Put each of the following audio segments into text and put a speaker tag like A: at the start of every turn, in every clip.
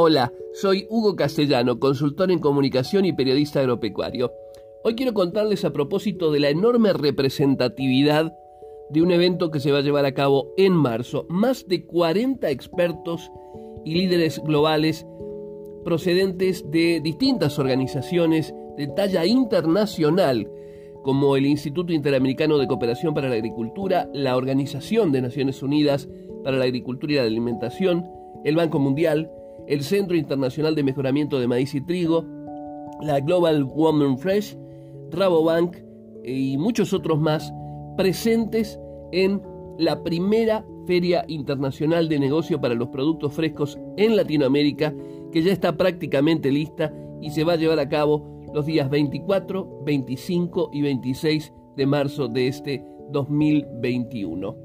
A: Hola, soy Hugo Castellano, consultor en comunicación y periodista agropecuario. Hoy quiero contarles a propósito de la enorme representatividad de un evento que se va a llevar a cabo en marzo. Más de 40 expertos y líderes globales procedentes de distintas organizaciones de talla internacional, como el Instituto Interamericano de Cooperación para la Agricultura, la Organización de Naciones Unidas para la Agricultura y la Alimentación, el Banco Mundial, el Centro Internacional de Mejoramiento de Maíz y Trigo, la Global Women Fresh, Rabobank y muchos otros más presentes en la primera Feria Internacional de Negocio para los Productos Frescos en Latinoamérica, que ya está prácticamente lista y se va a llevar a cabo los días 24, 25 y 26 de marzo de este 2021.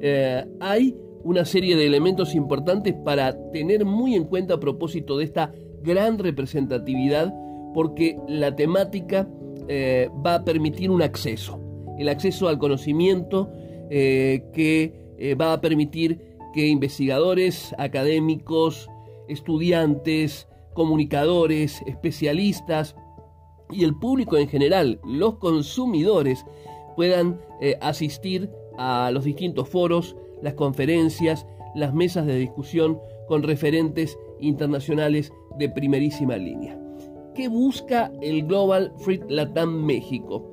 A: Eh, hay una serie de elementos importantes para tener muy en cuenta a propósito de esta gran representatividad, porque la temática eh, va a permitir un acceso, el acceso al conocimiento eh, que eh, va a permitir que investigadores, académicos, estudiantes, comunicadores, especialistas y el público en general, los consumidores, puedan asistir a los distintos foros, las conferencias, las mesas de discusión con referentes internacionales de primerísima línea. ¿Qué busca el Global Fruit Latam México?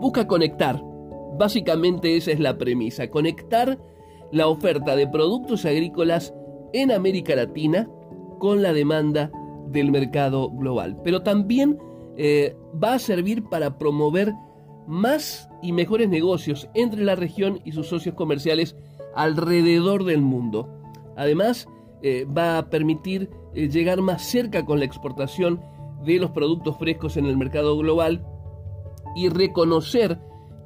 A: Busca conectar, básicamente esa es la premisa, conectar la oferta de productos agrícolas en América Latina con la demanda del mercado global. Pero también eh, va a servir para promover más y mejores negocios entre la región y sus socios comerciales alrededor del mundo. Además, eh, va a permitir eh, llegar más cerca con la exportación de los productos frescos en el mercado global y reconocer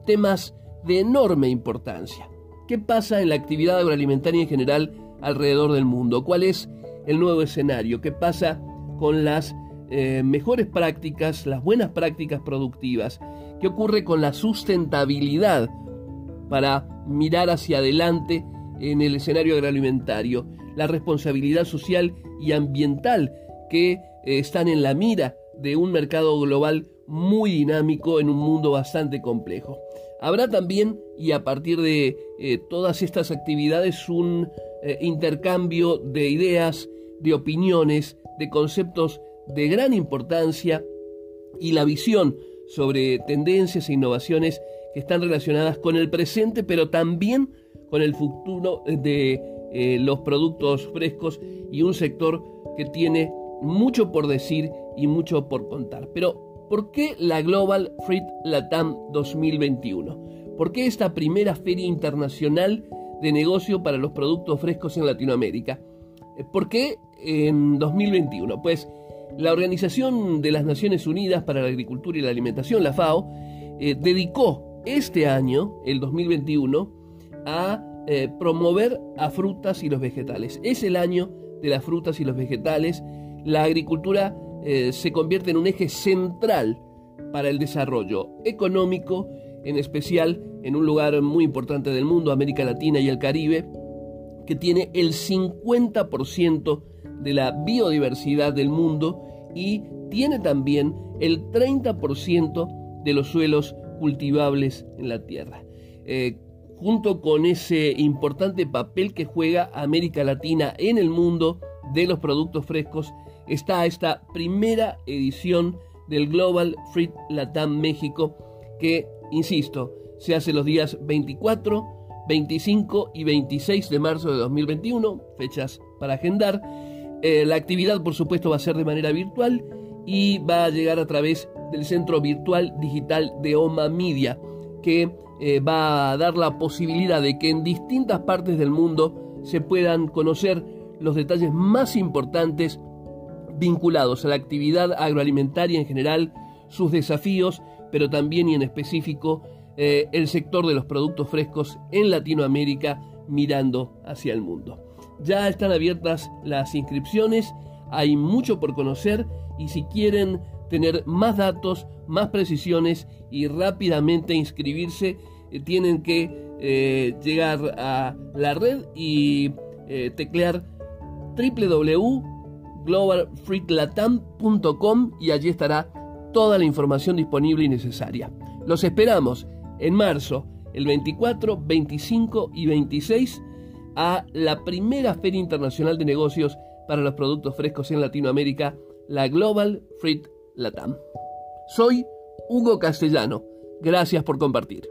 A: temas de enorme importancia. ¿Qué pasa en la actividad agroalimentaria en general alrededor del mundo? ¿Cuál es el nuevo escenario? ¿Qué pasa con las eh, mejores prácticas, las buenas prácticas productivas? ¿Qué ocurre con la sustentabilidad para mirar hacia adelante en el escenario agroalimentario? La responsabilidad social y ambiental que eh, están en la mira de un mercado global muy dinámico en un mundo bastante complejo. Habrá también, y a partir de eh, todas estas actividades, un intercambio de ideas, de opiniones, de conceptos de gran importancia y la visión sobre tendencias e innovaciones que están relacionadas con el presente, pero también con el futuro de eh, los productos frescos y un sector que tiene mucho por decir y mucho por contar. Pero, ¿por qué la Global Fruit Latam 2021? ¿Por qué esta primera feria internacional de negocio para los productos frescos en Latinoamérica? ¿Por qué en 2021? Pues la Organización de las Naciones Unidas para la Agricultura y la Alimentación, la FAO, eh, dedicó este año, el 2021, a eh, promover a frutas y los vegetales. Es el año de las frutas y los vegetales. La agricultura eh, se convierte en un eje central para el desarrollo económico, en especial en un lugar muy importante del mundo, América Latina y el Caribe, que tiene el 50% de la biodiversidad del mundo y tiene también el 30% de los suelos cultivables en la tierra. Eh, junto con ese importante papel que juega América Latina en el mundo de los productos frescos, está esta primera edición del Global Fruit Latam México que, insisto, se hace los días 24, 25 y 26 de marzo de 2021, fechas para agendar, eh, la actividad, por supuesto, va a ser de manera virtual y va a llegar a través del Centro Virtual Digital de OMA Media, que eh, va a dar la posibilidad de que en distintas partes del mundo se puedan conocer los detalles más importantes vinculados a la actividad agroalimentaria en general, sus desafíos, pero también y en específico eh, el sector de los productos frescos en Latinoamérica mirando hacia el mundo. Ya están abiertas las inscripciones, hay mucho por conocer y si quieren tener más datos, más precisiones y rápidamente inscribirse, eh, tienen que eh, llegar a la red y teclear www.glf.org globalfreetlatam.com y allí estará toda la información disponible y necesaria. Los esperamos en marzo, el 24, 25 y 26, a la primera Feria Internacional de Negocios para los Productos Frescos en Latinoamérica, la Global Fruit Latam. Soy Hugo Castellano. Gracias por compartir.